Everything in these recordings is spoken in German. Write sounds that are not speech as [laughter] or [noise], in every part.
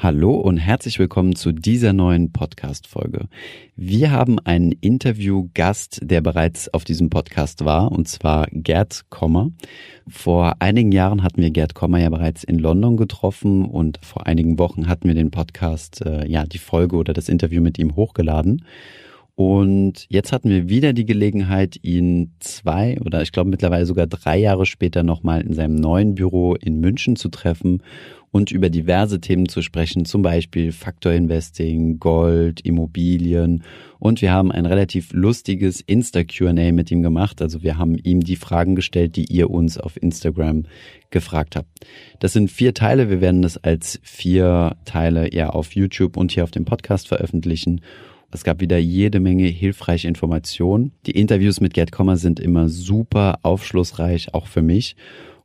Hallo und herzlich willkommen zu dieser neuen Podcast-Folge. Wir haben einen Interviewgast, der bereits auf diesem Podcast war, und zwar Gerd Kommer. Vor einigen Jahren hatten wir Gerd Kommer ja bereits in London getroffen und vor einigen Wochen hatten wir den Podcast, äh, ja, die Folge oder das Interview mit ihm hochgeladen. Und jetzt hatten wir wieder die Gelegenheit, ihn zwei oder ich glaube mittlerweile sogar drei Jahre später nochmal in seinem neuen Büro in München zu treffen und über diverse Themen zu sprechen, zum Beispiel Faktor Investing, Gold, Immobilien. Und wir haben ein relativ lustiges Insta-QA mit ihm gemacht. Also wir haben ihm die Fragen gestellt, die ihr uns auf Instagram gefragt habt. Das sind vier Teile. Wir werden das als vier Teile ja auf YouTube und hier auf dem Podcast veröffentlichen. Es gab wieder jede Menge hilfreiche Informationen. Die Interviews mit Gerd Kommer sind immer super aufschlussreich, auch für mich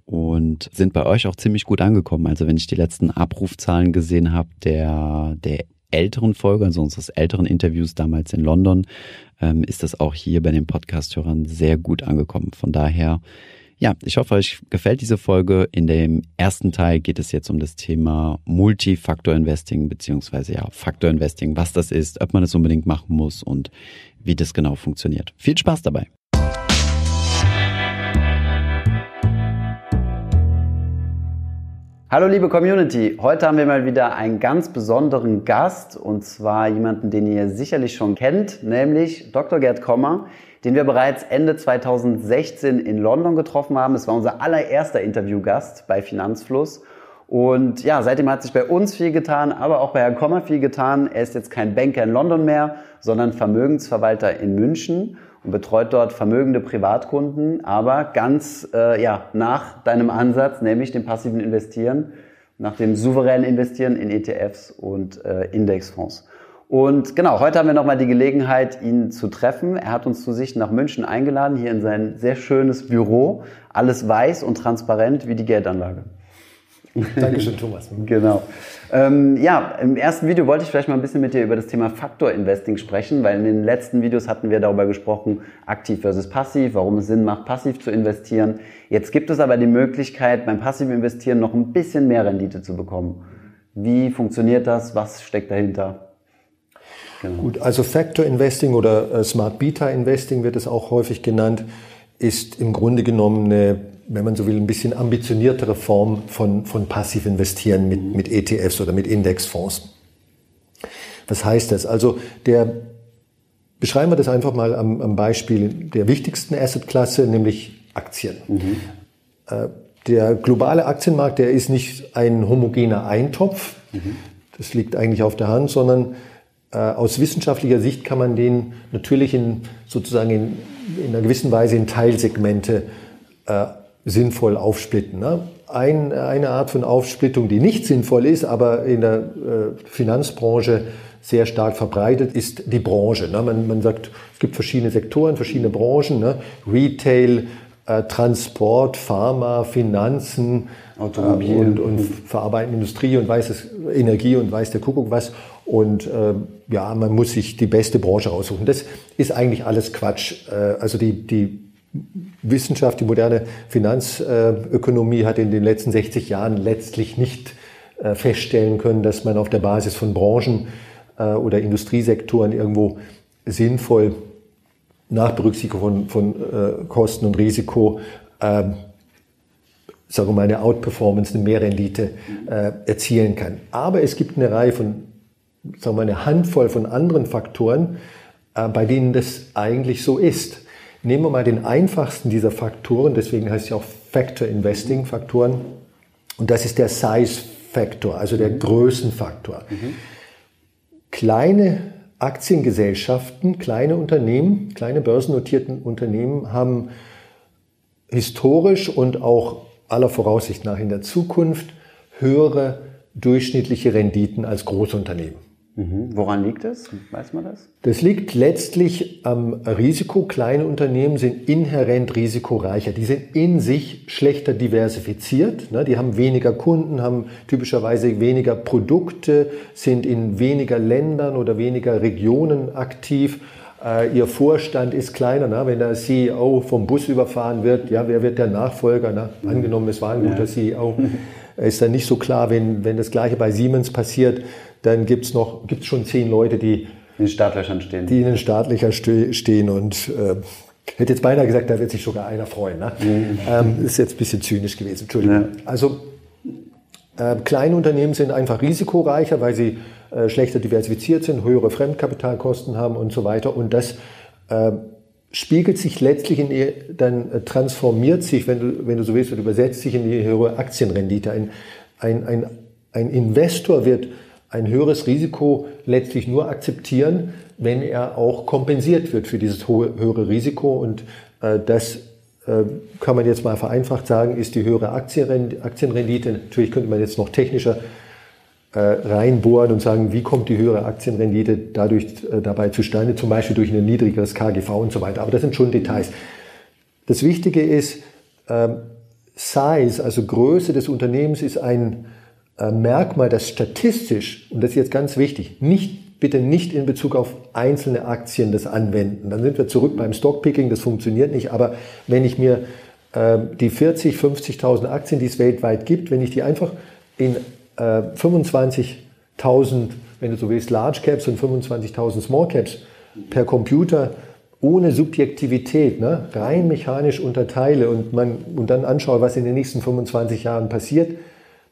und sind bei euch auch ziemlich gut angekommen. Also wenn ich die letzten Abrufzahlen gesehen habe, der, der älteren Folge, also unseres älteren Interviews damals in London, ähm, ist das auch hier bei den Podcast-Hörern sehr gut angekommen. Von daher, ja, ich hoffe, euch gefällt diese Folge. In dem ersten Teil geht es jetzt um das Thema Multifaktor-Investing, beziehungsweise ja, Faktor-Investing, was das ist, ob man das unbedingt machen muss und wie das genau funktioniert. Viel Spaß dabei! Hallo liebe Community, heute haben wir mal wieder einen ganz besonderen Gast und zwar jemanden, den ihr sicherlich schon kennt, nämlich Dr. Gerd Kommer, den wir bereits Ende 2016 in London getroffen haben. Es war unser allererster Interviewgast bei Finanzfluss und ja, seitdem hat sich bei uns viel getan, aber auch bei Herrn Kommer viel getan. Er ist jetzt kein Banker in London mehr, sondern Vermögensverwalter in München und betreut dort vermögende Privatkunden, aber ganz äh, ja, nach deinem Ansatz, nämlich dem passiven Investieren, nach dem souveränen Investieren in ETFs und äh, Indexfonds. Und genau, heute haben wir nochmal die Gelegenheit, ihn zu treffen. Er hat uns zu sich nach München eingeladen, hier in sein sehr schönes Büro. Alles weiß und transparent wie die Geldanlage. Dankeschön, Thomas. [laughs] genau. Ähm, ja, im ersten Video wollte ich vielleicht mal ein bisschen mit dir über das Thema Faktor Investing sprechen, weil in den letzten Videos hatten wir darüber gesprochen, aktiv versus passiv, warum es Sinn macht, passiv zu investieren. Jetzt gibt es aber die Möglichkeit, beim passiven Investieren noch ein bisschen mehr Rendite zu bekommen. Wie funktioniert das? Was steckt dahinter? Genau. Gut, also Factor Investing oder äh, Smart Beta Investing wird es auch häufig genannt, ist im Grunde genommen eine wenn man so will, ein bisschen ambitioniertere Form von, von passiv investieren mit, mit ETFs oder mit Indexfonds. Was heißt das? Also der, beschreiben wir das einfach mal am, am Beispiel der wichtigsten Assetklasse, nämlich Aktien. Mhm. Äh, der globale Aktienmarkt, der ist nicht ein homogener Eintopf. Mhm. Das liegt eigentlich auf der Hand, sondern aus wissenschaftlicher Sicht kann man den natürlich in, sozusagen in, in einer gewissen Weise in Teilsegmente äh, sinnvoll aufsplitten. Ne? Ein, eine Art von Aufsplittung, die nicht sinnvoll ist, aber in der äh, Finanzbranche sehr stark verbreitet, ist die Branche. Ne? Man, man sagt, es gibt verschiedene Sektoren, verschiedene Branchen, ne? Retail, äh, Transport, Pharma, Finanzen Automobil. Äh, und, und verarbeitende Industrie und weiß es, Energie und weiß der Kuckuck was. Und äh, ja, man muss sich die beste Branche aussuchen. Das ist eigentlich alles Quatsch. Äh, also die, die Wissenschaft, die moderne Finanzökonomie hat in den letzten 60 Jahren letztlich nicht äh, feststellen können, dass man auf der Basis von Branchen äh, oder Industriesektoren irgendwo sinnvoll nach Berücksichtigung von, von äh, Kosten und Risiko ähm, sagen wir mal, eine Outperformance, eine Mehrrendite äh, erzielen kann. Aber es gibt eine Reihe von, sagen wir eine Handvoll von anderen Faktoren, äh, bei denen das eigentlich so ist. Nehmen wir mal den einfachsten dieser Faktoren, deswegen heißt es ja auch Factor Investing Faktoren. Und das ist der Size Factor, also der mhm. Größenfaktor. Mhm. Kleine Aktiengesellschaften, kleine Unternehmen, kleine börsennotierten Unternehmen haben historisch und auch aller Voraussicht nach in der Zukunft höhere durchschnittliche Renditen als Großunternehmen. Mhm. Woran liegt das? Weiß man das? Das liegt letztlich am Risiko. Kleine Unternehmen sind inhärent risikoreicher. Die sind in sich schlechter diversifiziert. Ne? Die haben weniger Kunden, haben typischerweise weniger Produkte, sind in weniger Ländern oder weniger Regionen aktiv. Äh, ihr Vorstand ist kleiner. Ne? Wenn der CEO vom Bus überfahren wird, ja, wer wird der Nachfolger? Ne? Angenommen, es war ein guter CEO. [laughs] ist dann nicht so klar, wenn, wenn das Gleiche bei Siemens passiert, dann gibt es noch, gibt's schon zehn Leute, die in den Startlöchern stehen. Die in den Startlöchern stehen und äh, hätte jetzt beinahe gesagt, da wird sich sogar einer freuen. Ne? Mhm. Ähm, ist jetzt ein bisschen zynisch gewesen, Entschuldigung. Ja. Also äh, kleine Unternehmen sind einfach risikoreicher, weil sie äh, schlechter diversifiziert sind, höhere Fremdkapitalkosten haben und so weiter. Und das äh, spiegelt sich letztlich in die, dann äh, transformiert sich, wenn du, wenn du so willst, und übersetzt sich in die höhere Aktienrendite. Ein, ein, ein, ein Investor wird ein höheres Risiko letztlich nur akzeptieren, wenn er auch kompensiert wird für dieses hohe, höhere Risiko. Und äh, das äh, kann man jetzt mal vereinfacht sagen, ist die höhere Aktienrendite. Natürlich könnte man jetzt noch technischer äh, reinbohren und sagen, wie kommt die höhere Aktienrendite dadurch äh, dabei zustande, zum Beispiel durch ein niedrigeres KGV und so weiter. Aber das sind schon Details. Das Wichtige ist, ähm, Size, also Größe des Unternehmens, ist ein äh, Merkmal, das statistisch, und das ist jetzt ganz wichtig, nicht, bitte nicht in Bezug auf einzelne Aktien das anwenden. Dann sind wir zurück beim Stockpicking, das funktioniert nicht. Aber wenn ich mir äh, die 40, 50.000 Aktien, die es weltweit gibt, wenn ich die einfach in äh, 25.000, wenn du so willst, Large Caps und 25.000 Small Caps per Computer ohne Subjektivität, ne, rein mechanisch unterteile und, man, und dann anschaue, was in den nächsten 25 Jahren passiert,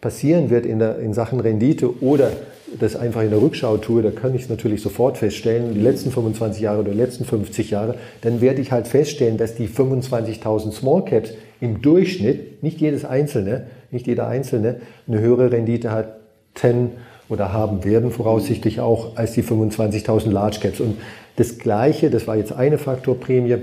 passieren wird in, der, in Sachen Rendite oder das einfach in der Rückschau tue, da kann ich es natürlich sofort feststellen, die letzten 25 Jahre oder die letzten 50 Jahre, dann werde ich halt feststellen, dass die 25.000 Small Caps im Durchschnitt, nicht jedes einzelne, nicht jeder einzelne, eine höhere Rendite hat, 10 oder haben werden, voraussichtlich auch als die 25.000 Large Caps. Und das Gleiche, das war jetzt eine Faktorprämie,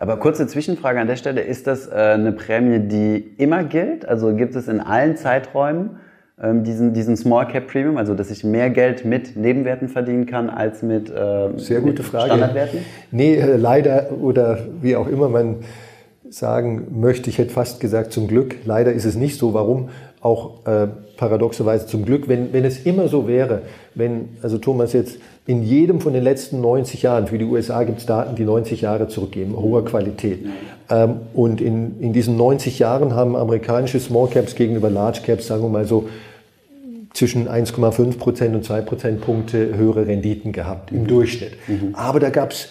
aber kurze Zwischenfrage an der Stelle, ist das äh, eine Prämie, die immer gilt? Also gibt es in allen Zeiträumen ähm, diesen, diesen Small Cap Premium, also dass ich mehr Geld mit Nebenwerten verdienen kann als mit, äh, Sehr gute mit Frage. Standardwerten? Nee, äh, leider oder wie auch immer man sagen möchte, ich hätte fast gesagt zum Glück, leider ist es nicht so. Warum? Auch äh, paradoxerweise zum Glück, wenn, wenn es immer so wäre, wenn, also Thomas jetzt in jedem von den letzten 90 Jahren, für die USA gibt es Daten, die 90 Jahre zurückgeben, hoher Qualität. Ähm, und in, in diesen 90 Jahren haben amerikanische Small Caps gegenüber Large Caps, sagen wir mal so, zwischen 1,5 Prozent und 2 Prozentpunkte höhere Renditen gehabt im mhm. Durchschnitt. Mhm. Aber da gab es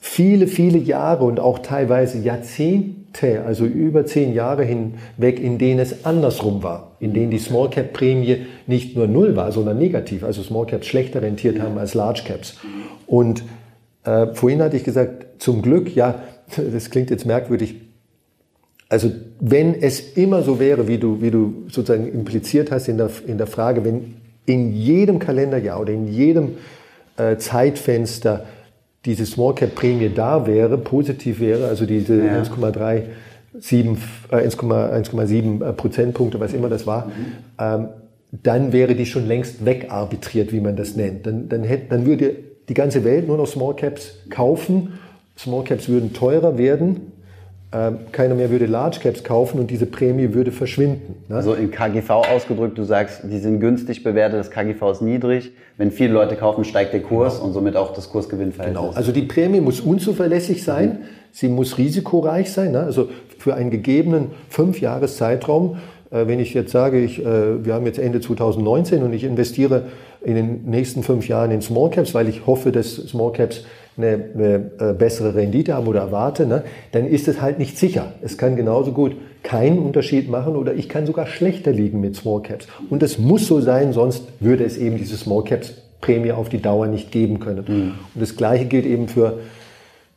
viele, viele Jahre und auch teilweise Jahrzehnte, also über zehn Jahre hinweg, in denen es andersrum war, in denen die Small Cap Prämie nicht nur null war, sondern negativ, also Small Caps schlechter rentiert haben als Large Caps. Und äh, vorhin hatte ich gesagt, zum Glück, ja, [laughs] das klingt jetzt merkwürdig, also wenn es immer so wäre, wie du, wie du sozusagen impliziert hast in der, in der Frage, wenn in jedem Kalenderjahr oder in jedem äh, Zeitfenster diese Small Cap Prämie da wäre, positiv wäre, also diese ja. 1,37, äh, 1,7 äh, Prozentpunkte, was immer das war, mhm. ähm, dann wäre die schon längst wegarbitriert, wie man das nennt. Dann, dann, hätte, dann würde die ganze Welt nur noch Small Caps kaufen. Small Caps würden teurer werden keiner mehr würde Large Caps kaufen und diese Prämie würde verschwinden. Ne? Also in KGV ausgedrückt, du sagst, die sind günstig bewertet, das KGV ist niedrig. Wenn viele Leute kaufen, steigt der Kurs genau. und somit auch das Kursgewinnverhältnis. Genau. Also die Prämie muss unzuverlässig sein, mhm. sie muss risikoreich sein. Ne? Also für einen gegebenen fünf Jahres Zeitraum, äh, wenn ich jetzt sage, ich, äh, wir haben jetzt Ende 2019 und ich investiere in den nächsten fünf Jahren in Small Caps, weil ich hoffe, dass Small Caps eine, eine äh, bessere Rendite haben oder erwarte, ne, dann ist es halt nicht sicher. Es kann genauso gut keinen Unterschied machen oder ich kann sogar schlechter liegen mit Small Caps. Und es muss so sein, sonst würde es eben diese Small Caps Prämie auf die Dauer nicht geben können. Mhm. Und das Gleiche gilt eben für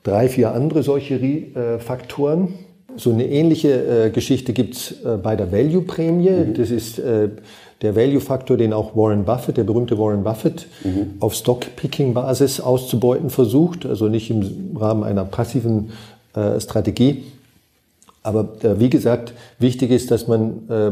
drei, vier andere solche äh, Faktoren. So eine ähnliche äh, Geschichte gibt's äh, bei der Value-Prämie. Mhm. Das ist äh, der Value-Faktor, den auch Warren Buffett, der berühmte Warren Buffett, mhm. auf Stock-Picking-Basis auszubeuten versucht, also nicht im Rahmen einer passiven äh, Strategie. Aber äh, wie gesagt, wichtig ist, dass man äh,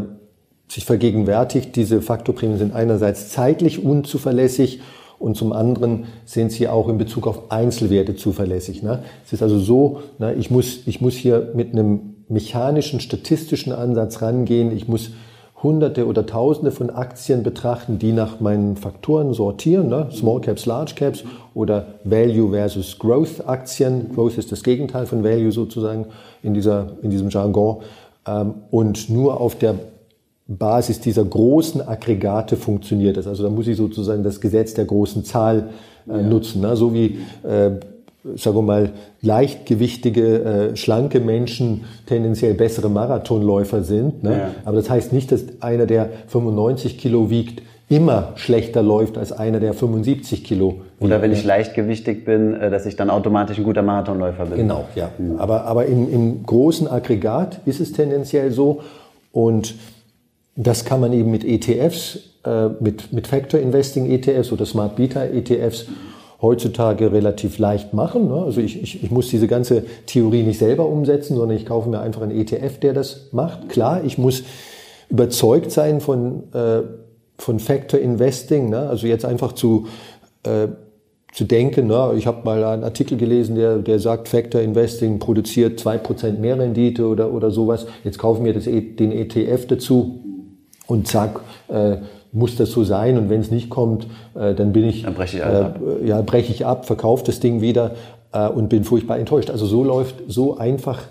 sich vergegenwärtigt, diese Faktorprämien sind einerseits zeitlich unzuverlässig und zum anderen sind sie auch in Bezug auf Einzelwerte zuverlässig. Ne? Es ist also so, ne, ich, muss, ich muss hier mit einem mechanischen, statistischen Ansatz rangehen. Ich muss Hunderte oder Tausende von Aktien betrachten, die nach meinen Faktoren sortieren, ne? Small Caps, Large Caps oder Value versus Growth Aktien. Growth ist das Gegenteil von Value sozusagen in, dieser, in diesem Jargon. Ähm, und nur auf der Basis dieser großen Aggregate funktioniert das. Also da muss ich sozusagen das Gesetz der großen Zahl äh, ja. nutzen. Ne? So wie, äh, sagen wir mal, leichtgewichtige, äh, schlanke Menschen tendenziell bessere Marathonläufer sind. Ne? Ja. Aber das heißt nicht, dass einer, der 95 Kilo wiegt, immer schlechter läuft als einer, der 75 Kilo wiegt. Oder wenn ich leichtgewichtig bin, äh, dass ich dann automatisch ein guter Marathonläufer bin. Genau, ja. Mhm. Aber, aber im, im großen Aggregat ist es tendenziell so. Und das kann man eben mit ETFs, äh, mit, mit Factor Investing ETFs oder Smart Beta ETFs heutzutage relativ leicht machen. Ne? Also ich, ich, ich muss diese ganze Theorie nicht selber umsetzen, sondern ich kaufe mir einfach einen ETF, der das macht. Klar, ich muss überzeugt sein von, äh, von Factor Investing. Ne? Also jetzt einfach zu, äh, zu denken, ne? ich habe mal einen Artikel gelesen, der, der sagt, Factor Investing produziert zwei Prozent mehr Rendite oder, oder sowas. Jetzt kaufen wir das, e, den ETF dazu und zack, äh, muss das so sein und wenn es nicht kommt, äh, dann bin ich, dann breche ich, äh, ab. ja, breche ich ab, verkaufe das Ding wieder äh, und bin furchtbar enttäuscht. Also so läuft so einfach.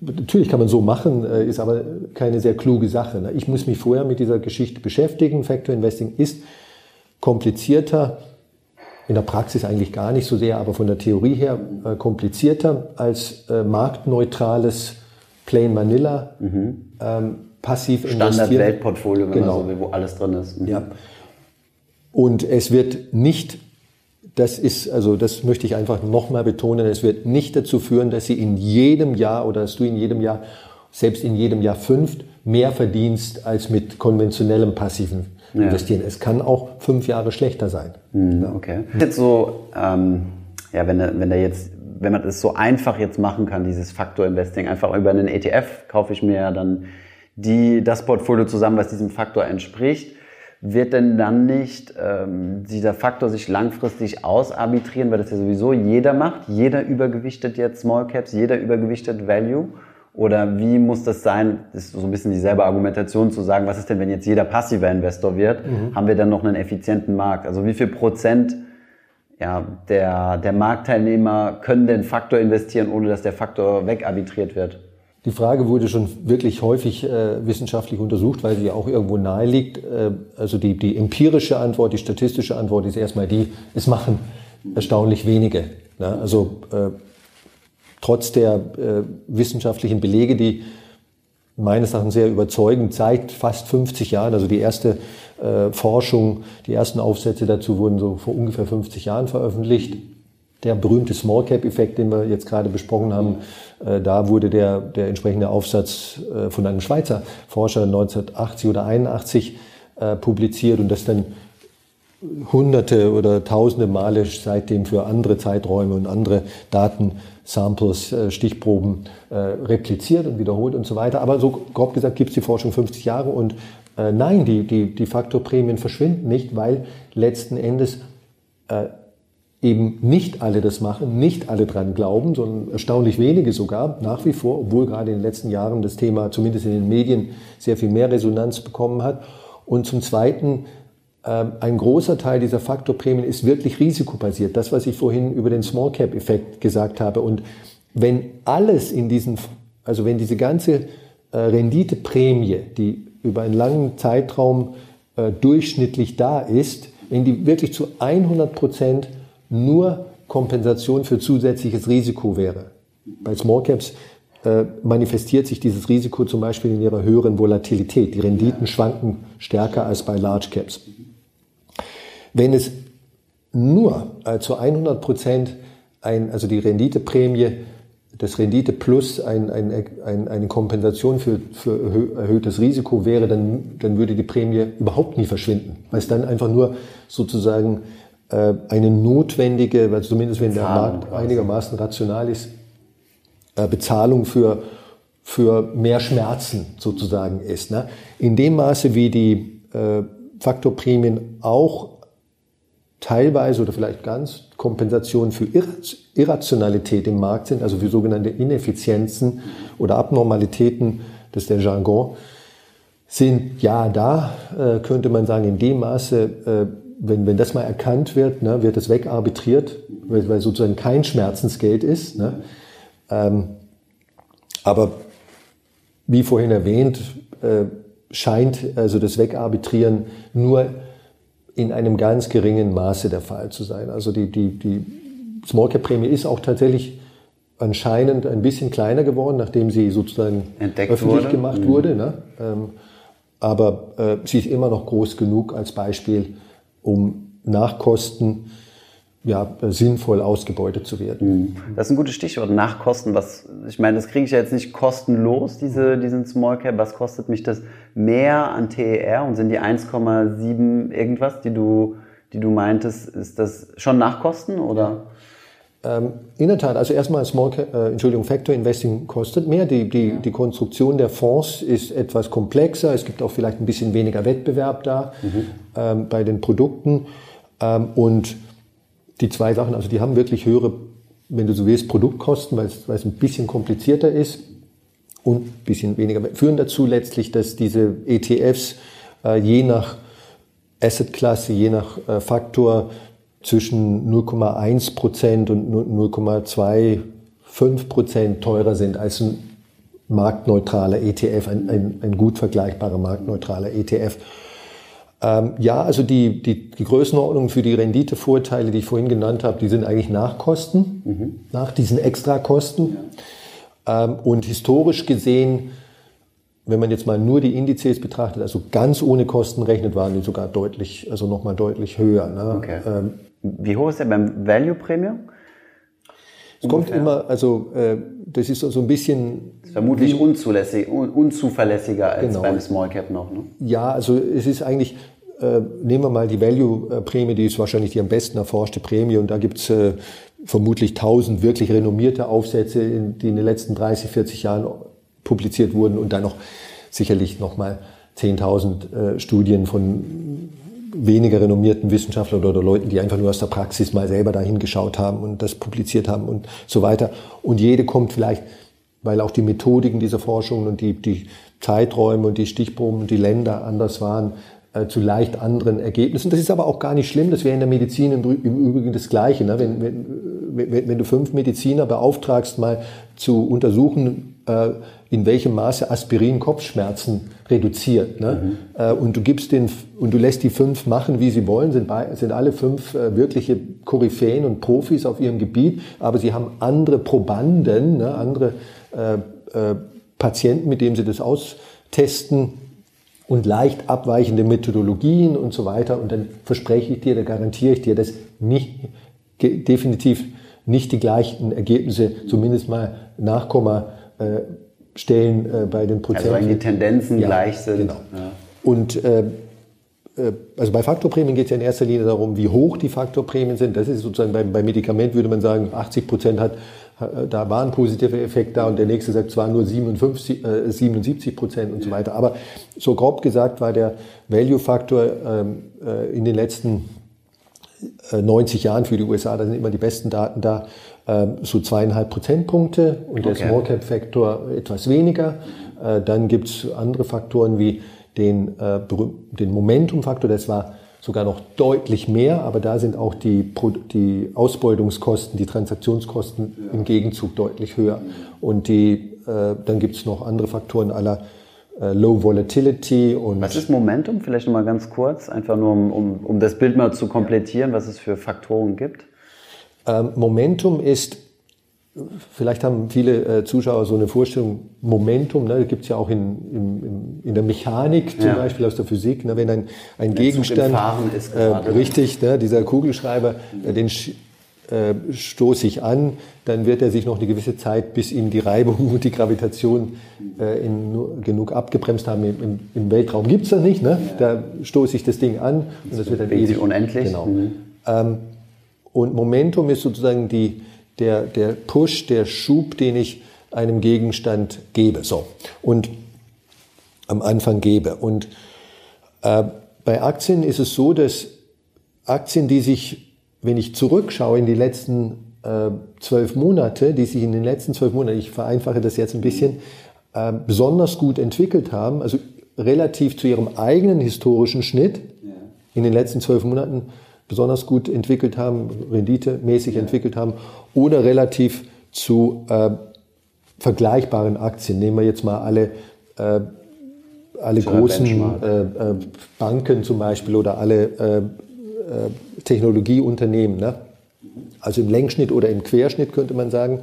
Natürlich kann man so machen, äh, ist aber keine sehr kluge Sache. Ne? Ich muss mich vorher mit dieser Geschichte beschäftigen. Factor Investing ist komplizierter, in der Praxis eigentlich gar nicht so sehr, aber von der Theorie her äh, komplizierter als äh, marktneutrales Plain Vanilla. Mhm. Ähm, passiv investieren. Standard-Weltportfolio, wenn genau. man so will, wo alles drin ist. Mhm. Ja. Und es wird nicht, das ist, also das möchte ich einfach nochmal betonen, es wird nicht dazu führen, dass Sie in jedem Jahr oder dass du in jedem Jahr, selbst in jedem Jahr fünf, mehr verdienst als mit konventionellem passiven ja. Investieren. Es kann auch fünf Jahre schlechter sein. Mhm, okay. Jetzt so, ähm, ja, wenn, wenn der jetzt wenn man das so einfach jetzt machen kann, dieses Faktor Investing, einfach über einen ETF kaufe ich mir dann die, das Portfolio zusammen, was diesem Faktor entspricht, wird denn dann nicht ähm, dieser Faktor sich langfristig ausarbitrieren, weil das ja sowieso jeder macht? Jeder übergewichtet jetzt Small Caps, jeder übergewichtet Value? Oder wie muss das sein? Das ist so ein bisschen dieselbe Argumentation zu sagen, was ist denn, wenn jetzt jeder passiver Investor wird? Mhm. Haben wir dann noch einen effizienten Markt? Also wie viel Prozent ja, der, der Marktteilnehmer können den Faktor investieren, ohne dass der Faktor wegarbitriert wird? Die Frage wurde schon wirklich häufig äh, wissenschaftlich untersucht, weil sie ja auch irgendwo nahe liegt. Äh, also die, die empirische Antwort, die statistische Antwort ist erstmal die, es machen erstaunlich wenige. Ne? Also äh, trotz der äh, wissenschaftlichen Belege, die meines Erachtens sehr überzeugend seit fast 50 Jahren, also die erste äh, Forschung, die ersten Aufsätze dazu wurden so vor ungefähr 50 Jahren veröffentlicht der berühmte Small Cap Effekt, den wir jetzt gerade besprochen haben, äh, da wurde der, der entsprechende Aufsatz äh, von einem Schweizer Forscher 1980 oder 81 äh, publiziert und das dann hunderte oder tausende Male seitdem für andere Zeiträume und andere Datensamples, äh, Stichproben äh, repliziert und wiederholt und so weiter. Aber so grob gesagt gibt es die Forschung 50 Jahre und äh, nein, die, die, die Faktorprämien verschwinden nicht, weil letzten Endes eben nicht alle das machen, nicht alle dran glauben, sondern erstaunlich wenige sogar nach wie vor, obwohl gerade in den letzten Jahren das Thema zumindest in den Medien sehr viel mehr Resonanz bekommen hat. Und zum Zweiten, äh, ein großer Teil dieser Faktorprämien ist wirklich risikobasiert. Das, was ich vorhin über den Small Cap Effekt gesagt habe. Und wenn alles in diesen, also wenn diese ganze äh, Renditeprämie, die über einen langen Zeitraum äh, durchschnittlich da ist, wenn die wirklich zu 100 Prozent nur Kompensation für zusätzliches Risiko wäre. Bei Small Caps äh, manifestiert sich dieses Risiko zum Beispiel in ihrer höheren Volatilität. Die Renditen schwanken stärker als bei Large Caps. Wenn es nur äh, zu 100 Prozent ein, also die Renditeprämie, das Rendite plus ein, ein, ein, eine Kompensation für, für erhöhtes Risiko wäre, dann, dann würde die Prämie überhaupt nie verschwinden, weil es dann einfach nur sozusagen eine notwendige, also zumindest wenn der Markt einigermaßen rational ist, äh, Bezahlung für, für mehr Schmerzen sozusagen ist. Ne? In dem Maße, wie die äh, Faktorprämien auch teilweise oder vielleicht ganz Kompensation für Irrationalität im Markt sind, also für sogenannte Ineffizienzen oder Abnormalitäten, das ist der Jargon, sind ja da, könnte man sagen, in dem Maße wenn, wenn das mal erkannt wird, ne, wird das wegarbitriert, weil, weil sozusagen kein Schmerzensgeld ist. Ne? Ähm, aber wie vorhin erwähnt, äh, scheint also das Wegarbitrieren nur in einem ganz geringen Maße der Fall zu sein. Also die, die, die Small Cap Prämie ist auch tatsächlich anscheinend ein bisschen kleiner geworden, nachdem sie sozusagen Entdeckt öffentlich wurde. gemacht mhm. wurde. Ne? Ähm, aber äh, sie ist immer noch groß genug als Beispiel, um Nachkosten ja, sinnvoll ausgebeutet zu werden. Mhm. Das ist ein gutes Stichwort, Nachkosten. Was, ich meine, das kriege ich ja jetzt nicht kostenlos, diese, diesen Small Cap. Was kostet mich das mehr an TER und sind die 1,7 irgendwas, die du, die du meintest, ist das schon Nachkosten oder? Ähm, in der Tat, also erstmal Small, äh, Entschuldigung, Factor Investing kostet mehr. Die, die, die Konstruktion der Fonds ist etwas komplexer. Es gibt auch vielleicht ein bisschen weniger Wettbewerb da mhm. ähm, bei den Produkten. Ähm, und die zwei Sachen, also die haben wirklich höhere, wenn du so willst, Produktkosten, weil es, weil es ein bisschen komplizierter ist und ein bisschen weniger, führen dazu letztlich, dass diese ETFs äh, je nach Assetklasse, je nach äh, Faktor zwischen 0,1 Prozent und 0,25 Prozent teurer sind als ein marktneutraler ETF, ein, ein, ein gut vergleichbarer marktneutraler ETF. Ähm, ja, also die, die, die Größenordnung für die Renditevorteile, die ich vorhin genannt habe, die sind eigentlich nach Kosten, mhm. nach diesen Extrakosten. Ja. Ähm, und historisch gesehen, wenn man jetzt mal nur die Indizes betrachtet, also ganz ohne Kosten rechnet, waren die sogar deutlich, also nochmal deutlich höher. Ne? Okay. Ähm, wie hoch ist der beim Value Premium? Es kommt immer, also äh, das ist so ein bisschen. Ist vermutlich wie, unzulässig, un, unzuverlässiger als genau. beim Small Cap noch. Ne? Ja, also es ist eigentlich, äh, nehmen wir mal die Value-Prämie, die ist wahrscheinlich die am besten erforschte Prämie und da gibt's äh, vermutlich tausend wirklich renommierte Aufsätze, in, die in den letzten 30, 40 Jahren publiziert wurden und dann noch sicherlich nochmal 10.000 äh, Studien von weniger renommierten Wissenschaftlern oder Leuten, die einfach nur aus der Praxis mal selber dahin geschaut haben und das publiziert haben und so weiter. Und jede kommt vielleicht, weil auch die Methodiken dieser Forschung und die, die Zeiträume und die Stichproben und die Länder anders waren, äh, zu leicht anderen Ergebnissen. Das ist aber auch gar nicht schlimm. Das wäre in der Medizin im, Übrigen das Gleiche. Ne? Wenn, wenn, wenn, wenn du fünf Mediziner beauftragst, mal zu untersuchen, äh, in welchem Maße Aspirin Kopfschmerzen reduziert. Ne? Mhm. Äh, und du gibst den und du lässt die fünf machen, wie sie wollen, sind, bei, sind alle fünf äh, wirkliche Koryphäen und Profis auf ihrem Gebiet, aber sie haben andere Probanden, ne? andere äh, äh, Patienten, mit denen sie das austesten und leicht abweichende Methodologien und so weiter. Und dann verspreche ich dir, da garantiere ich dir, dass nicht definitiv nicht die gleichen Ergebnisse, zumindest mal Nachkomma äh, Stellen äh, bei den Prozenten. Also wenn die Tendenzen ja, gleich sind. Genau. Ja. Und äh, äh, also bei Faktorprämien geht es ja in erster Linie darum, wie hoch die Faktorprämien sind. Das ist sozusagen bei, bei Medikament würde man sagen, 80 Prozent hat, da war ein positiver Effekt da und der nächste sagt zwar nur 57, äh, 77 Prozent und so weiter. Aber so grob gesagt war der Value-Faktor ähm, äh, in den letzten 90 äh, Jahren für die USA, da sind immer die besten Daten da, so zweieinhalb Prozentpunkte und der Small Cap Faktor etwas weniger. Äh, dann gibt es andere Faktoren wie den, äh, den Momentum-Faktor, das war sogar noch deutlich mehr, aber da sind auch die, die Ausbeutungskosten, die Transaktionskosten im Gegenzug deutlich höher. Und die, dann gibt es noch andere Faktoren aller Low Volatility und. Was ist Momentum? Vielleicht nochmal ganz kurz, einfach nur um, um, um das Bild mal zu komplettieren, was es für Faktoren gibt. Ähm, Momentum ist, vielleicht haben viele äh, Zuschauer so eine Vorstellung, Momentum, ne, gibt es ja auch in, in, in der Mechanik zum ja. Beispiel aus der Physik, ne, wenn ein, ein Gegenstand, ist äh, richtig, ne, dieser Kugelschreiber, äh, den äh, stoße ich an, dann wird er sich noch eine gewisse Zeit, bis ihm die Reibung und die Gravitation äh, in, genug abgebremst haben. Im, im Weltraum gibt's das nicht, ne? da stoße ich das Ding an und das wird dann ewig unendlich. Genau. Mhm. Ähm, und Momentum ist sozusagen die, der, der Push, der Schub, den ich einem Gegenstand gebe. So. Und am Anfang gebe. Und äh, bei Aktien ist es so, dass Aktien, die sich, wenn ich zurückschaue in die letzten äh, zwölf Monate, die sich in den letzten zwölf Monaten, ich vereinfache das jetzt ein bisschen, äh, besonders gut entwickelt haben, also relativ zu ihrem eigenen historischen Schnitt in den letzten zwölf Monaten besonders gut entwickelt haben, renditemäßig entwickelt haben oder relativ zu äh, vergleichbaren Aktien. Nehmen wir jetzt mal alle, äh, alle großen äh, äh, Banken zum Beispiel oder alle äh, äh, Technologieunternehmen, ne? also im Längsschnitt oder im Querschnitt könnte man sagen,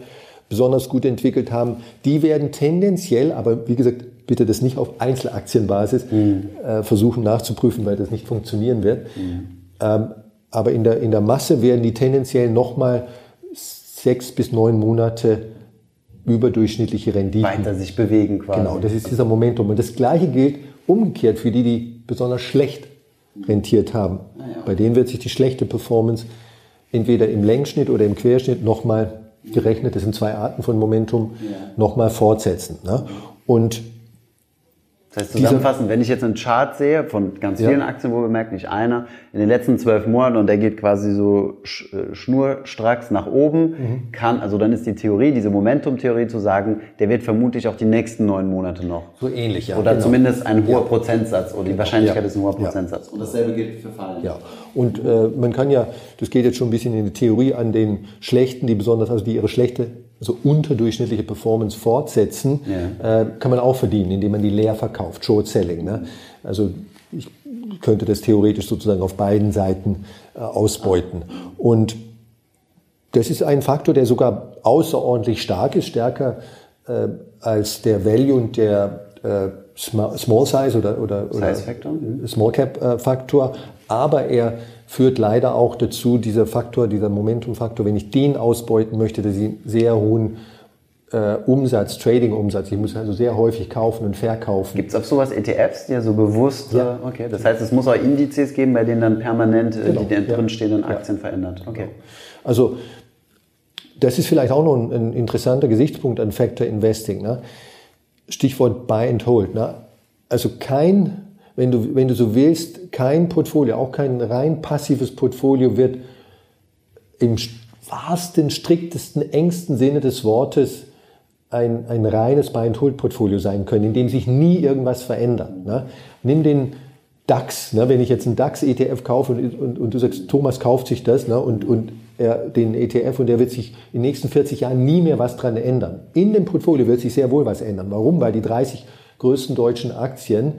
besonders gut entwickelt haben, die werden tendenziell, aber wie gesagt, bitte das nicht auf Einzelaktienbasis mhm. versuchen nachzuprüfen, weil das nicht funktionieren wird. Mhm. Ähm, aber in der, in der Masse werden die tendenziell nochmal sechs bis neun Monate überdurchschnittliche Renditen. Weiter sich bewegen quasi. Genau, das ist dieser Momentum. Und das Gleiche gilt umgekehrt für die, die besonders schlecht rentiert haben. Ah, ja. Bei denen wird sich die schlechte Performance entweder im Längsschnitt oder im Querschnitt nochmal gerechnet, das sind zwei Arten von Momentum, ja. nochmal fortsetzen. Ne? Und das heißt zusammenfassend, wenn ich jetzt einen Chart sehe von ganz vielen ja. Aktien, wo wir merken, nicht einer, in den letzten zwölf Monaten und der geht quasi so äh, schnurstracks nach oben, mhm. kann, also dann ist die Theorie, diese Momentum-Theorie zu sagen, der wird vermutlich auch die nächsten neun Monate noch. So ähnlich, ja. Oder genau. zumindest ein hoher ja. Prozentsatz oder die Wahrscheinlichkeit ja. ist ein hoher Prozentsatz. Und dasselbe gilt für Fallen. Ja. Und äh, man kann ja, das geht jetzt schon ein bisschen in die Theorie an den Schlechten, die besonders, also die ihre schlechte also unterdurchschnittliche Performance fortsetzen, ja. äh, kann man auch verdienen, indem man die leer verkauft, Short Selling. Ne? Also ich könnte das theoretisch sozusagen auf beiden Seiten äh, ausbeuten. Und das ist ein Faktor, der sogar außerordentlich stark ist, stärker äh, als der Value und der äh, Small Size oder, oder, oder Small Cap äh, Faktor, aber er führt leider auch dazu, dieser Faktor, dieser Momentum-Faktor, wenn ich den ausbeuten möchte, dass ich einen sehr hohen äh, Umsatz, Trading-Umsatz, ich muss also sehr häufig kaufen und verkaufen. Gibt es auf sowas ETFs, die ja so bewusst, ja. Äh, okay, das heißt, es muss auch Indizes geben, bei denen dann permanent äh, genau. die ja. drinstehenden Aktien ja. verändert. Okay. Also das ist vielleicht auch noch ein, ein interessanter Gesichtspunkt an Factor Investing. Ne? Stichwort Buy and Hold. Ne? Also kein wenn du, wenn du so willst, kein Portfolio, auch kein rein passives Portfolio wird im wahrsten, striktesten, engsten Sinne des Wortes ein, ein reines Buy-and-Hold-Portfolio sein können, in dem sich nie irgendwas verändert. Ne? Nimm den DAX, ne? wenn ich jetzt einen DAX-ETF kaufe und, und, und, du sagst, Thomas kauft sich das ne? und, und er, den ETF und der wird sich in den nächsten 40 Jahren nie mehr was dran ändern. In dem Portfolio wird sich sehr wohl was ändern. Warum? Weil die 30 größten deutschen Aktien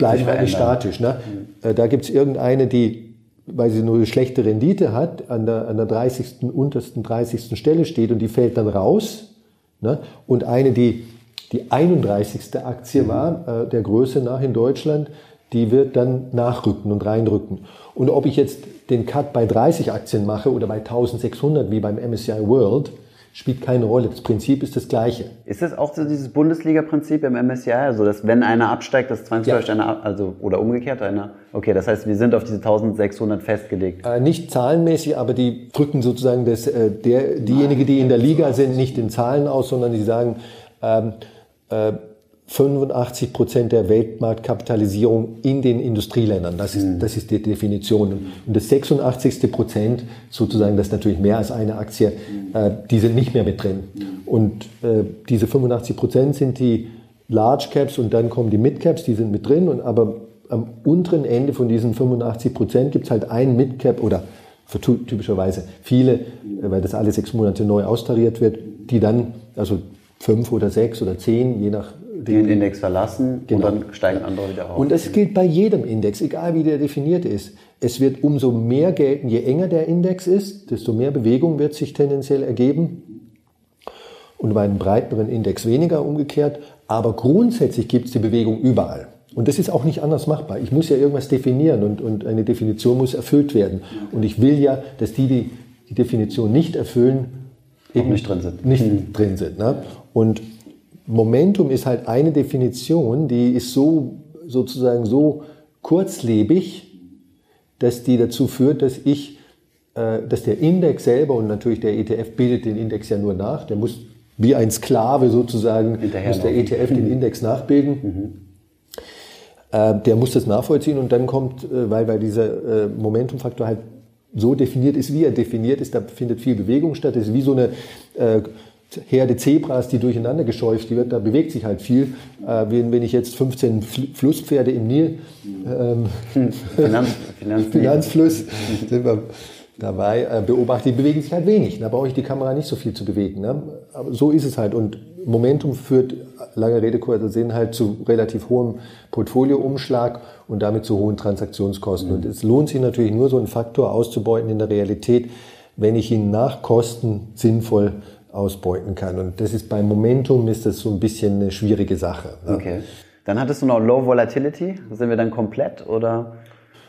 bleiben halt nicht statisch. Ne? Mhm. Da gibt es irgendeine, die, weil sie nur eine schlechte Rendite hat, an der, an der 30. untersten 30. Stelle steht und die fällt dann raus. Ne? Und eine, die die 31. Aktie mhm. war, äh, der Größe nach in Deutschland, die wird dann nachrücken und reinrücken. Und ob ich jetzt den Cut bei 30 Aktien mache oder bei 1600 wie beim MSCI World, spielt keine Rolle. Das Prinzip ist das gleiche. Ist das auch so dieses Bundesliga-Prinzip im MSCI? Also, dass wenn einer absteigt, dass zwangsläufig ja. einer, also, oder umgekehrt einer? Okay, das heißt, wir sind auf diese 1600 festgelegt. Äh, nicht zahlenmäßig, aber die drücken sozusagen das, äh, der, diejenigen, die in der Liga sind, nicht in Zahlen aus, sondern die sagen, ähm, äh, 85 Prozent der Weltmarktkapitalisierung in den Industrieländern. Das ist, mhm. das ist die Definition. Und das 86. Prozent, sozusagen, das ist natürlich mehr als eine Aktie, äh, die sind nicht mehr mit drin. Mhm. Und äh, diese 85 Prozent sind die Large Caps und dann kommen die Mid Caps, die sind mit drin. Und aber am unteren Ende von diesen 85 Prozent gibt es halt einen Mid Cap oder typischerweise viele, äh, weil das alle sechs Monate neu austariert wird, die dann, also fünf oder sechs oder zehn, je nach den Index verlassen genau. und dann steigen andere wieder auf. Und das gilt bei jedem Index, egal wie der definiert ist. Es wird umso mehr gelten, je enger der Index ist, desto mehr Bewegung wird sich tendenziell ergeben. Und bei einem breiteren Index weniger umgekehrt. Aber grundsätzlich gibt es die Bewegung überall. Und das ist auch nicht anders machbar. Ich muss ja irgendwas definieren und, und eine Definition muss erfüllt werden. Und ich will ja, dass die, die die Definition nicht erfüllen, eben nicht drin sind. Nicht mhm. drin sind. Ne? Und Momentum ist halt eine Definition, die ist so sozusagen so kurzlebig, dass die dazu führt, dass ich, äh, dass der Index selber und natürlich der ETF bildet den Index ja nur nach, der muss wie ein Sklave sozusagen, muss der ETF den Index nachbilden. Mhm. Äh, der muss das nachvollziehen und dann kommt, äh, weil, weil dieser äh, Momentumfaktor halt so definiert ist, wie er definiert ist, da findet viel Bewegung statt. Das ist wie so eine äh, Herde Zebras, die durcheinander gescheucht wird, da bewegt sich halt viel. Äh, wenn, wenn ich jetzt 15 Flusspferde im Nil, ähm, [laughs] Finanz, Finanz Finanzfluss, sind wir dabei, äh, beobachte, die bewegen sich halt wenig. Da brauche ich die Kamera nicht so viel zu bewegen. Ne? Aber so ist es halt. Und Momentum führt lange Rede kurzer Sinn halt zu relativ hohem Portfolioumschlag und damit zu hohen Transaktionskosten. Mhm. Und es lohnt sich natürlich nur so einen Faktor auszubeuten in der Realität, wenn ich ihn nach Kosten sinnvoll ausbeuten kann. Und das ist beim Momentum ist das so ein bisschen eine schwierige Sache. Ne? Okay. Dann hattest du noch Low Volatility. Sind wir dann komplett oder?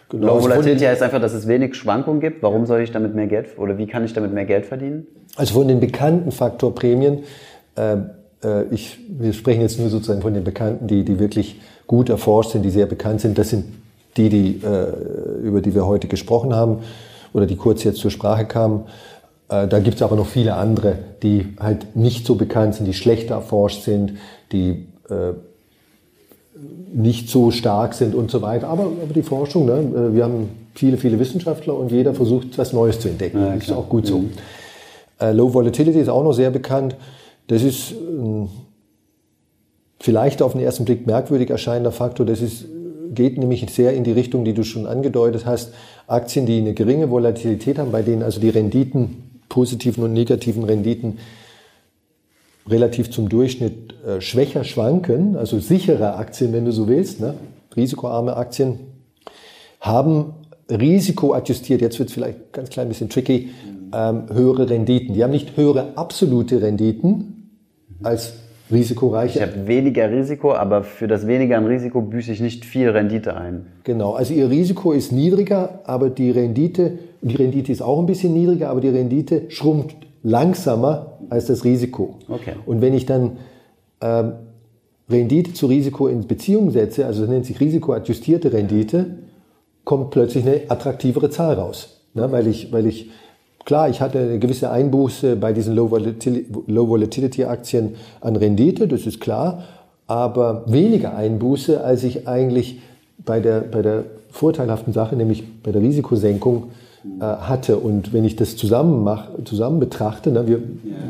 Genau. Low also Volatility heißt einfach, dass es wenig Schwankungen gibt. Warum soll ich damit mehr Geld oder wie kann ich damit mehr Geld verdienen? Also von den bekannten Faktorprämien, äh, äh, ich, wir sprechen jetzt nur sozusagen von den bekannten, die, die wirklich gut erforscht sind, die sehr bekannt sind. Das sind die, die äh, über die wir heute gesprochen haben oder die kurz jetzt zur Sprache kamen. Äh, da gibt es aber noch viele andere, die halt nicht so bekannt sind, die schlechter erforscht sind, die äh, nicht so stark sind und so weiter. Aber, aber die Forschung, ne? Äh, wir haben viele, viele Wissenschaftler und jeder versucht, was Neues zu entdecken. Ja, das ist auch gut so. Mhm. Äh, Low Volatility ist auch noch sehr bekannt. Das ist äh, vielleicht auf den ersten Blick merkwürdig erscheinender Faktor. Das ist, geht nämlich sehr in die Richtung, die du schon angedeutet hast. Aktien, die eine geringe Volatilität haben, bei denen also die Renditen, positiven und negativen Renditen, relativ zum Durchschnitt äh, schwächer schwanken, also sichere Aktien, wenn du so willst, ne? risikoarme Aktien, haben risikoadjustiert, jetzt wird es vielleicht ganz klein bisschen tricky, ähm, höhere Renditen. Die haben nicht höhere absolute Renditen als risikoreiche. Ich habe weniger Risiko, aber für das weniger an Risiko büße ich nicht viel Rendite ein. Genau, also ihr Risiko ist niedriger, aber die Rendite, die Rendite ist auch ein bisschen niedriger, aber die Rendite schrumpft langsamer als das Risiko. Okay. Und wenn ich dann ähm, Rendite zu Risiko in Beziehung setze, also das nennt sich risikoadjustierte Rendite, kommt plötzlich eine attraktivere Zahl raus. Ne? Weil, ich, weil ich, klar, ich hatte eine gewisse Einbuße bei diesen Low-Volatility-Aktien an Rendite, das ist klar, aber weniger Einbuße, als ich eigentlich bei der, bei der vorteilhaften Sache, nämlich bei der Risikosenkung, äh, hatte. Und wenn ich das zusammen mache, zusammen betrachte, ne, wir,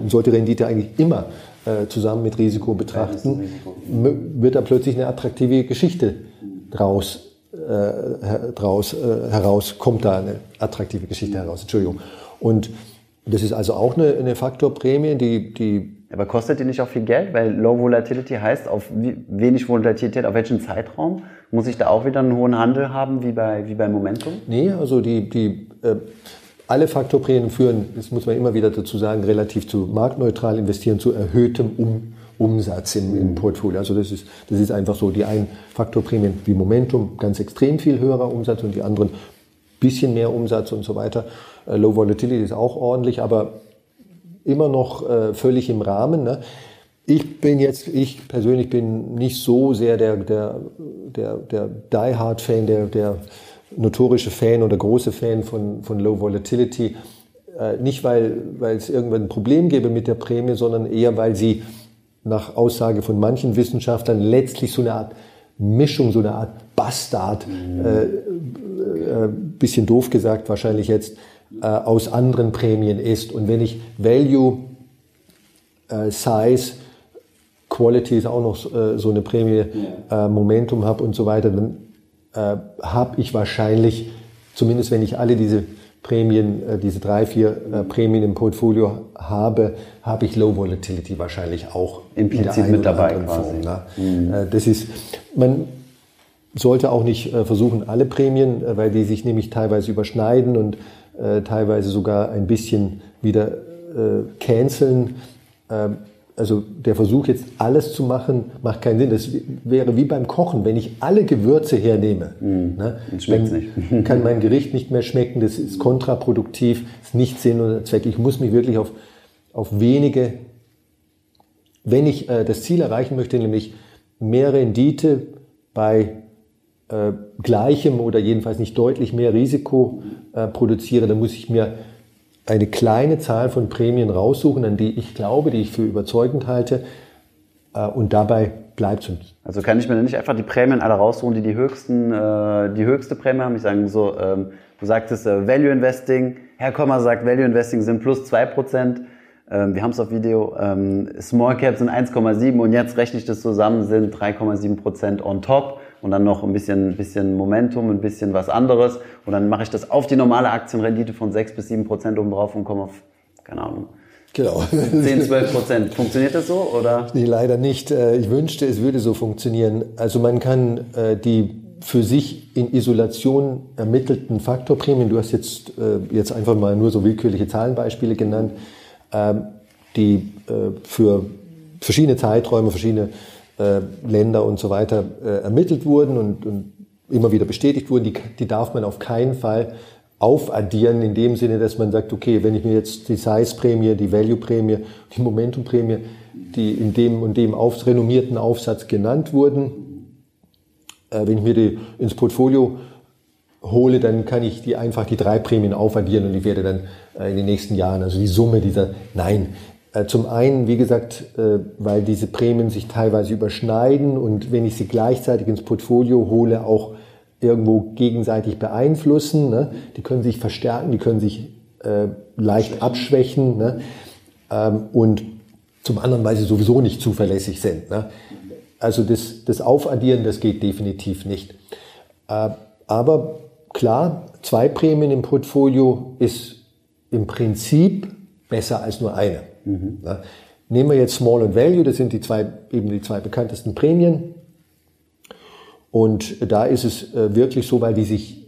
sollte Rendite eigentlich immer äh, zusammen mit Risiko betrachten, wird da plötzlich eine attraktive Geschichte draus, äh, draus äh, heraus, kommt da eine attraktive Geschichte heraus, Entschuldigung. Und das ist also auch eine, eine Faktorprämie, die, die aber kostet die nicht auch viel Geld? Weil Low Volatility heißt auf wenig Volatilität, auf welchen Zeitraum? Muss ich da auch wieder einen hohen Handel haben, wie bei, wie bei Momentum? Nee, also die, die, äh, alle Faktorprämien führen, das muss man immer wieder dazu sagen, relativ zu marktneutral investieren, zu erhöhtem um, Umsatz im, im, Portfolio. Also das ist, das ist einfach so. Die einen Faktorprämien wie Momentum, ganz extrem viel höherer Umsatz und die anderen bisschen mehr Umsatz und so weiter. Äh, Low Volatility ist auch ordentlich, aber immer noch äh, völlig im Rahmen. Ne? Ich bin jetzt, ich persönlich bin nicht so sehr der, der, der, der Die Hard Fan, der, der notorische Fan oder große Fan von, von Low Volatility. Äh, nicht, weil, weil es irgendwann ein Problem gäbe mit der Prämie, sondern eher, weil sie nach Aussage von manchen Wissenschaftlern letztlich so eine Art Mischung, so eine Art Bastard, mhm. äh, äh, bisschen doof gesagt wahrscheinlich jetzt, äh, aus anderen Prämien ist. Und wenn ich Value, äh, Size, Quality ist auch noch äh, so eine Prämie, äh, Momentum habe und so weiter, dann äh, habe ich wahrscheinlich, zumindest wenn ich alle diese Prämien, äh, diese drei, vier äh, Prämien im Portfolio habe, habe ich Low Volatility wahrscheinlich auch implizit mit dabei. Form, ne? mhm. Äh, das ist, man sollte auch nicht versuchen, alle Prämien, weil die sich nämlich teilweise überschneiden und teilweise sogar ein bisschen wieder canceln. Also der Versuch jetzt alles zu machen, macht keinen Sinn. Das wäre wie beim Kochen, wenn ich alle Gewürze hernehme, mm, ne, dann kann mein [laughs] Gericht nicht mehr schmecken. Das ist kontraproduktiv, ist nicht Sinn und Zweck. Ich muss mich wirklich auf, auf wenige, wenn ich äh, das Ziel erreichen möchte, nämlich mehr Rendite bei äh, gleichem oder jedenfalls nicht deutlich mehr Risiko äh, produziere, dann muss ich mir eine kleine Zahl von Prämien raussuchen, an die ich glaube, die ich für überzeugend halte. Äh, und dabei bleibt es. Also kann ich mir nicht einfach die Prämien alle raussuchen, die die höchsten, äh, die höchste Prämie haben. Ich sage so, ähm, du sagtest äh, Value Investing. Herr Kommer sagt, Value Investing sind plus zwei Prozent. Ähm, wir haben es auf Video. Ähm, Small Cap sind 1,7 und jetzt rechne ich das zusammen, sind 3,7 Prozent on top und dann noch ein bisschen, bisschen Momentum, ein bisschen was anderes. Und dann mache ich das auf die normale Aktienrendite von 6 bis 7 Prozent oben drauf und komme auf, keine Ahnung, Genau. [laughs] 10, 12 Prozent. Funktioniert das so oder? Nee, leider nicht. Äh, ich wünschte, es würde so funktionieren. Also man kann äh, die für sich in Isolation ermittelten Faktorprämien, du hast jetzt, äh, jetzt einfach mal nur so willkürliche Zahlenbeispiele genannt, ähm, die für verschiedene Zeiträume, verschiedene Länder und so weiter ermittelt wurden und, und immer wieder bestätigt wurden, die, die darf man auf keinen Fall aufaddieren in dem Sinne, dass man sagt, okay, wenn ich mir jetzt die Size-Prämie, die Value-Prämie, die Momentum-Prämie, die in dem und dem auf, renommierten Aufsatz genannt wurden, äh, wenn ich mir die ins Portfolio hole, dann kann ich die einfach die drei Prämien aufaddieren und ich werde dann äh, in den nächsten Jahren, also die Summe dieser, nein. Äh, zum einen, wie gesagt, äh, weil diese Prämien sich teilweise überschneiden und wenn ich sie gleichzeitig ins Portfolio hole, auch irgendwo gegenseitig beeinflussen. Ne? Die können sich verstärken, die können sich äh, leicht abschwächen. Ne? Ähm, und zum anderen, weil sie sowieso nicht zuverlässig sind. Ne? Also das, das Aufaddieren, das geht definitiv nicht. Äh, aber klar, zwei Prämien im Portfolio ist im Prinzip besser als nur eine. Mhm. Ne? Nehmen wir jetzt Small und Value, das sind die zwei, eben die zwei bekanntesten Prämien. Und da ist es äh, wirklich so, weil die sich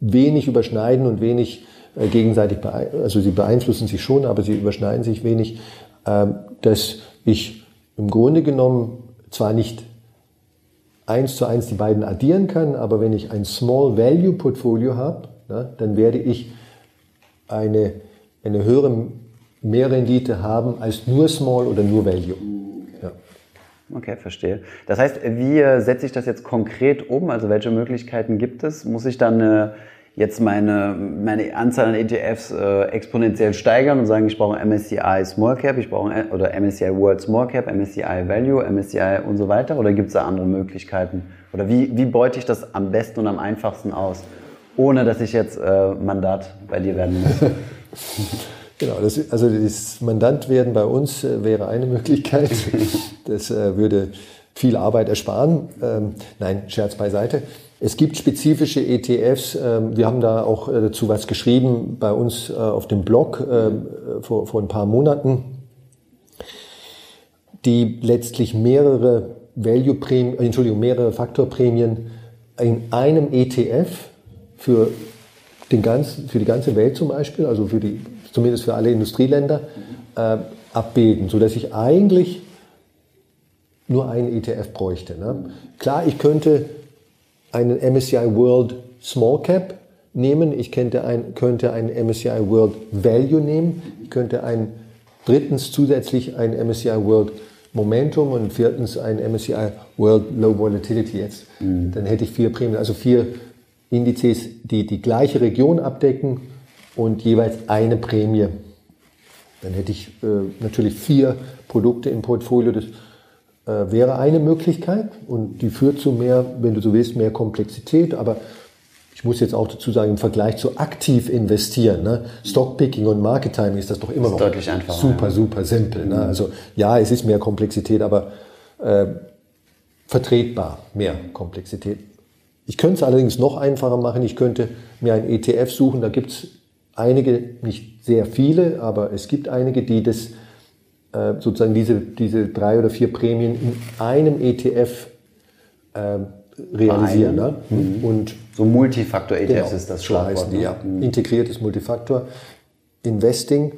wenig überschneiden und wenig äh, gegenseitig, also sie beeinflussen sich schon, aber sie überschneiden sich wenig, ähm, dass ich im Grunde genommen zwar nicht eins zu eins die beiden addieren kann, aber wenn ich ein Small Value Portfolio habe, dann werde ich eine, eine höhere Mehrrendite haben als nur Small oder nur Value. Okay, verstehe. Das heißt, wie setze ich das jetzt konkret um? Also welche Möglichkeiten gibt es? Muss ich dann äh, jetzt meine, meine Anzahl an ETFs äh, exponentiell steigern und sagen, ich brauche MSCI Small Cap, ich brauche oder MSCI World Small Cap, MSCI Value, MSCI und so weiter? Oder gibt es da andere Möglichkeiten? Oder wie, wie beute ich das am besten und am einfachsten aus, ohne dass ich jetzt äh, Mandat bei dir werden muss? [laughs] Genau, das, also das Mandant werden bei uns äh, wäre eine [laughs] Möglichkeit. Das äh, würde viel Arbeit ersparen. Ähm, nein, Scherz beiseite. Es gibt spezifische ETFs. Ähm, wir haben da auch äh, dazu was geschrieben bei uns auf dem Blog vor, vor ein paar Monaten, die letztlich mehrere Value-Prämien, Entschuldigung, mehrere Faktorprämien in einem ETF für den ganzen, für die ganze Welt zum Beispiel, also für die zumindest für alle Industrieländer, äh, abbilden, sodass ich eigentlich nur einen ETF bräuchte. Ne? Klar, ich könnte einen MSCI World Small Cap nehmen, ich könnte, ein, könnte einen MSCI World Value nehmen, ich könnte ein, drittens zusätzlich ein MSCI World Momentum und viertens ein MSCI World Low Volatility jetzt. Mhm. Dann hätte ich vier Prämien, also vier Indizes, die die gleiche Region abdecken und jeweils eine Prämie. Dann hätte ich äh, natürlich vier Produkte im Portfolio. Das äh, wäre eine Möglichkeit und die führt zu mehr, wenn du so willst, mehr Komplexität. Aber ich muss jetzt auch dazu sagen, im Vergleich zu aktiv investieren, ne? Stockpicking und Market Timing ist das doch immer noch deutlich einfacher, super, ja. super simpel. Ne? Also ja, es ist mehr Komplexität, aber äh, vertretbar mehr Komplexität. Ich könnte es allerdings noch einfacher machen. Ich könnte mir ein ETF suchen, da gibt es einige, nicht sehr viele, aber es gibt einige, die das äh, sozusagen diese, diese drei oder vier Prämien in einem ETF äh, realisieren. Ne? Mhm. Und so Multifaktor-ETFs genau, ist das Schlagwort. Ne? ja. Mhm. Integriertes Multifaktor-Investing.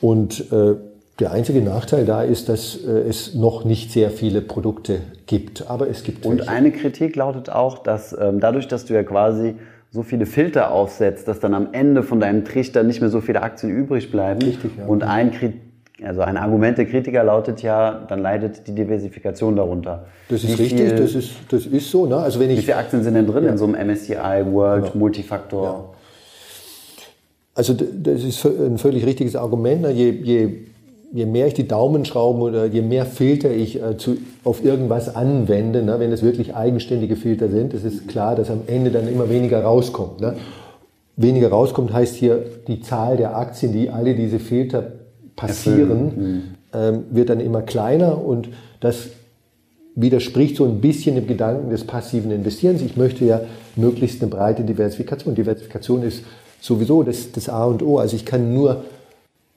Und äh, der einzige Nachteil da ist, dass äh, es noch nicht sehr viele Produkte gibt, aber es gibt. Und welche. eine Kritik lautet auch, dass ähm, dadurch, dass du ja quasi so viele Filter aufsetzt, dass dann am Ende von deinem Trichter nicht mehr so viele Aktien übrig bleiben. Richtig, ja. Und ein, also ein Argument der Kritiker lautet ja, dann leidet die Diversifikation darunter. Das ist wie richtig, viel, das, ist, das ist so. Ne? Also wenn ich, wie viele Aktien sind denn drin ja. in so einem MSCI World genau. Multifaktor? Ja. Also das ist ein völlig richtiges Argument. Ne? Je, je je mehr ich die Daumenschrauben oder je mehr Filter ich äh, zu, auf irgendwas anwende, ne, wenn es wirklich eigenständige Filter sind, es ist klar, dass am Ende dann immer weniger rauskommt. Ne. Weniger rauskommt heißt hier, die Zahl der Aktien, die alle diese Filter passieren, mhm. ähm, wird dann immer kleiner und das widerspricht so ein bisschen dem Gedanken des passiven Investierens. Ich möchte ja möglichst eine breite Diversifikation. Diversifikation ist sowieso das, das A und O. Also ich kann nur,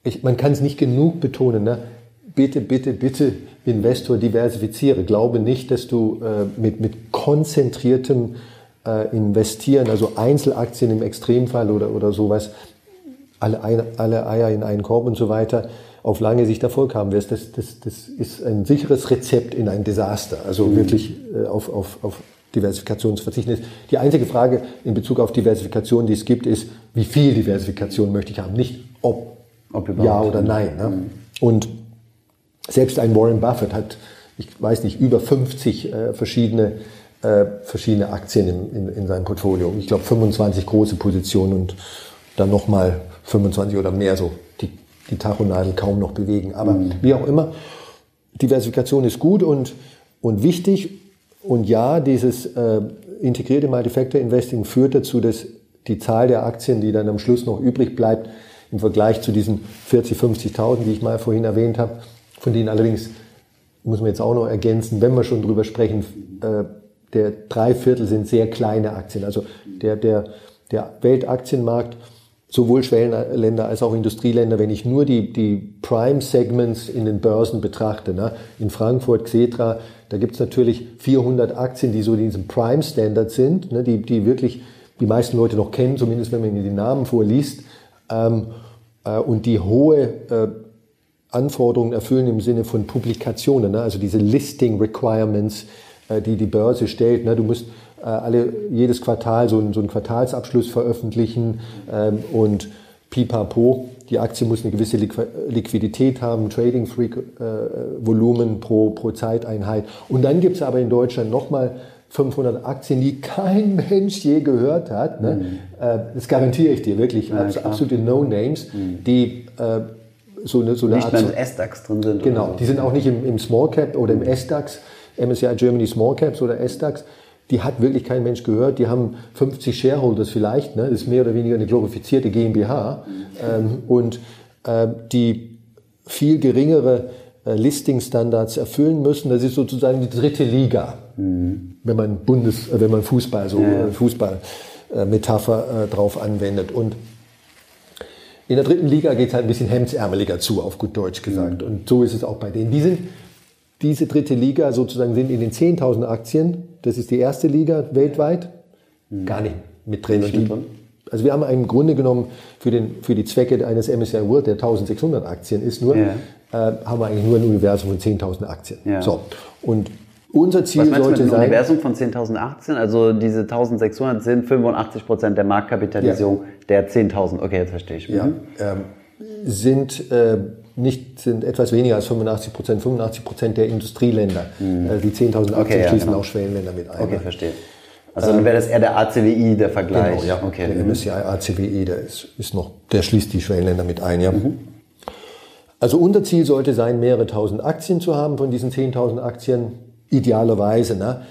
ich, man kann es nicht genug betonen, ne? bitte, bitte, bitte, Investor, diversifiziere. Glaube nicht, dass du äh, mit, mit konzentriertem äh, Investieren, also Einzelaktien im Extremfall oder, oder sowas, alle, alle Eier in einen Korb und so weiter, auf lange Sicht Erfolg haben wirst. Das, das, das ist ein sicheres Rezept in ein Desaster. Also mhm. wirklich äh, auf, auf, auf Diversifikation zu verzichten ist. Die einzige Frage in Bezug auf Diversifikation, die es gibt, ist, wie viel Diversifikation möchte ich haben? Nicht ob ja oder nein. Ne? Mhm. Und selbst ein Warren Buffett hat, ich weiß nicht, über 50 äh, verschiedene, äh, verschiedene Aktien in, in, in seinem Portfolio. Ich glaube 25 große Positionen und dann nochmal 25 oder mehr so, die die Tachonadel kaum noch bewegen. Aber mhm. wie auch immer, Diversifikation ist gut und, und wichtig. Und ja, dieses äh, integrierte Multifactor Investing führt dazu, dass die Zahl der Aktien, die dann am Schluss noch übrig bleibt, im Vergleich zu diesen 40, 50.000, die ich mal vorhin erwähnt habe, von denen allerdings, muss man jetzt auch noch ergänzen, wenn wir schon drüber sprechen, äh, der drei Viertel sind sehr kleine Aktien. Also der, der, der Weltaktienmarkt, sowohl Schwellenländer als auch Industrieländer, wenn ich nur die, die Prime-Segments in den Börsen betrachte, ne? in Frankfurt, Xetra, da gibt's natürlich 400 Aktien, die so in diesem Prime-Standard sind, ne? die, die wirklich die meisten Leute noch kennen, zumindest wenn man ihnen die Namen vorliest, ähm, äh, und die hohe äh, Anforderungen erfüllen im Sinne von Publikationen, ne? also diese Listing Requirements, äh, die die Börse stellt. Ne? Du musst äh, alle jedes Quartal so, so einen Quartalsabschluss veröffentlichen ähm, und pipapo. Die Aktie muss eine gewisse Liquidität haben, Trading Free äh, Volumen pro, pro Zeiteinheit. Und dann gibt es aber in Deutschland nochmal 500 Aktien, die kein [laughs] Mensch je gehört hat. Ne? Mhm. Äh, das garantiere ich dir wirklich. Ja, absolute No-Names, mhm. die äh, so eine, so eine nicht Art. Nicht S-DAX drin sind. Genau, so. die sind auch nicht im, im Small Cap oder im S-DAX, MSCI Germany Small Caps oder S-DAX. Die hat wirklich kein Mensch gehört. Die haben 50 Shareholders vielleicht. Ne? Das ist mehr oder weniger eine glorifizierte GmbH. Ähm, und äh, die viel geringere äh, Listing-Standards erfüllen müssen. Das ist sozusagen die dritte Liga, mhm. Wenn man Bundes, äh, wenn man Fußball so ja. Fußball-Metapher äh, drauf anwendet. Und in der dritten Liga geht es halt ein bisschen hemdsärmeliger zu, auf gut Deutsch gesagt. Mhm. Und so ist es auch bei denen. Die sind, diese dritte Liga sozusagen sind in den 10.000 Aktien. Das ist die erste Liga weltweit. Mhm. Gar nicht mit drin. Die, also wir haben im Grunde genommen für, den, für die Zwecke eines MSCI World, der 1600 Aktien ist nur, ja. äh, haben wir eigentlich nur ein Universum von 10.000 Aktien. Ja. So. Und unser Ziel Was meinst sollte du mit sein. Universum von 10.000 Aktien? Also diese 1.600 sind 85 Prozent der Marktkapitalisierung ja. der 10.000. Okay, jetzt verstehe ich. Ja, mhm. ähm, sind äh, nicht sind etwas weniger als 85 Prozent, 85 Prozent der Industrieländer. Mhm. Also die 10.000 Aktien okay, schließen genau. auch Schwellenländer mit ein. Okay, verstehe. Also dann wäre das eher der ACWI der Vergleich. Genau, ja. Okay. Der MSCI ACWI, der ist, ist noch, der schließt die Schwellenländer mit ein, ja. Mhm. Also unser Ziel sollte sein, mehrere tausend Aktien zu haben von diesen 10.000 Aktien idealerweise. Ne?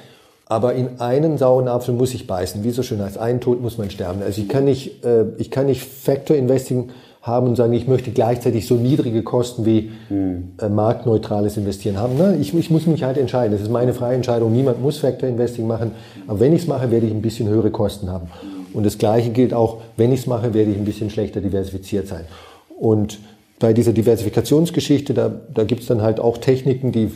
Aber in einen sauren Apfel muss ich beißen. Wie so schön heißt, einen Tod muss man sterben. Also ich kann nicht, äh, ich kann nicht Factor Investing haben und sagen, ich möchte gleichzeitig so niedrige Kosten wie hm. äh, marktneutrales Investieren haben. Ne? Ich, ich muss mich halt entscheiden. Das ist meine freie Entscheidung. Niemand muss Factor Investing machen. Aber wenn ich es mache, werde ich ein bisschen höhere Kosten haben. Und das Gleiche gilt auch, wenn ich es mache, werde ich ein bisschen schlechter diversifiziert sein. Und bei dieser Diversifikationsgeschichte, da, da gibt es dann halt auch Techniken, die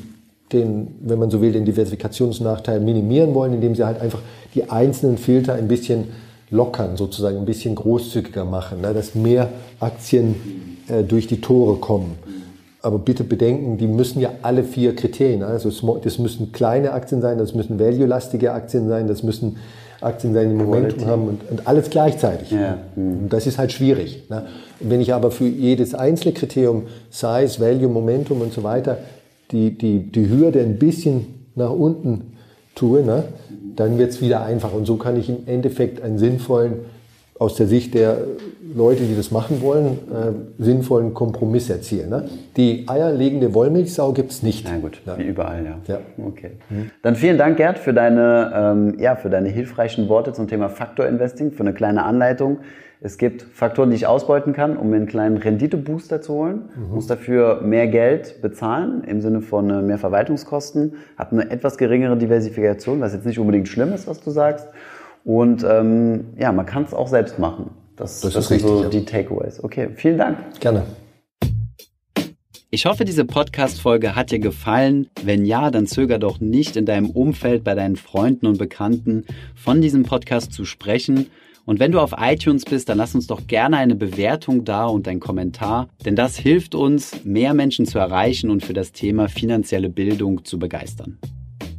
den, wenn man so will, den Diversifikationsnachteil minimieren wollen, indem sie halt einfach die einzelnen Filter ein bisschen lockern, sozusagen ein bisschen großzügiger machen, ne, dass mehr Aktien äh, durch die Tore kommen. Aber bitte bedenken, die müssen ja alle vier Kriterien, also das müssen kleine Aktien sein, das müssen value-lastige Aktien sein, das müssen Aktien sein, die Momentum haben und, und, alles gleichzeitig. Ja. Und das ist halt schwierig. Ne? Wenn ich aber für jedes einzelne Kriterium, Size, Value, Momentum und so weiter, die, die, die Hürde ein bisschen nach unten tue, ne, dann wird es wieder einfach. Und so kann ich im Endeffekt einen sinnvollen, aus der Sicht der Leute, die das machen wollen, äh, sinnvollen Kompromiss erzielen. Ne? Die eierlegende Wollmilchsau gibt es nicht. Na gut, ja. wie überall, ja. ja. Okay. Mhm. Dann vielen Dank, Gerd, für deine, ähm, ja, für deine hilfreichen Worte zum Thema Faktor Investing, für eine kleine Anleitung. Es gibt Faktoren, die ich ausbeuten kann, um mir einen kleinen Renditebooster zu holen. Mhm. Muss dafür mehr Geld bezahlen im Sinne von äh, mehr Verwaltungskosten. Hat eine etwas geringere Diversifikation, was jetzt nicht unbedingt schlimm ist, was du sagst. Und ähm, ja, man kann es auch selbst machen. Das, das, das sind richtig, so ja. die Takeaways. Okay, vielen Dank. Gerne. Ich hoffe, diese Podcast-Folge hat dir gefallen. Wenn ja, dann zöger doch nicht in deinem Umfeld, bei deinen Freunden und Bekannten von diesem Podcast zu sprechen. Und wenn du auf iTunes bist, dann lass uns doch gerne eine Bewertung da und einen Kommentar, denn das hilft uns, mehr Menschen zu erreichen und für das Thema finanzielle Bildung zu begeistern.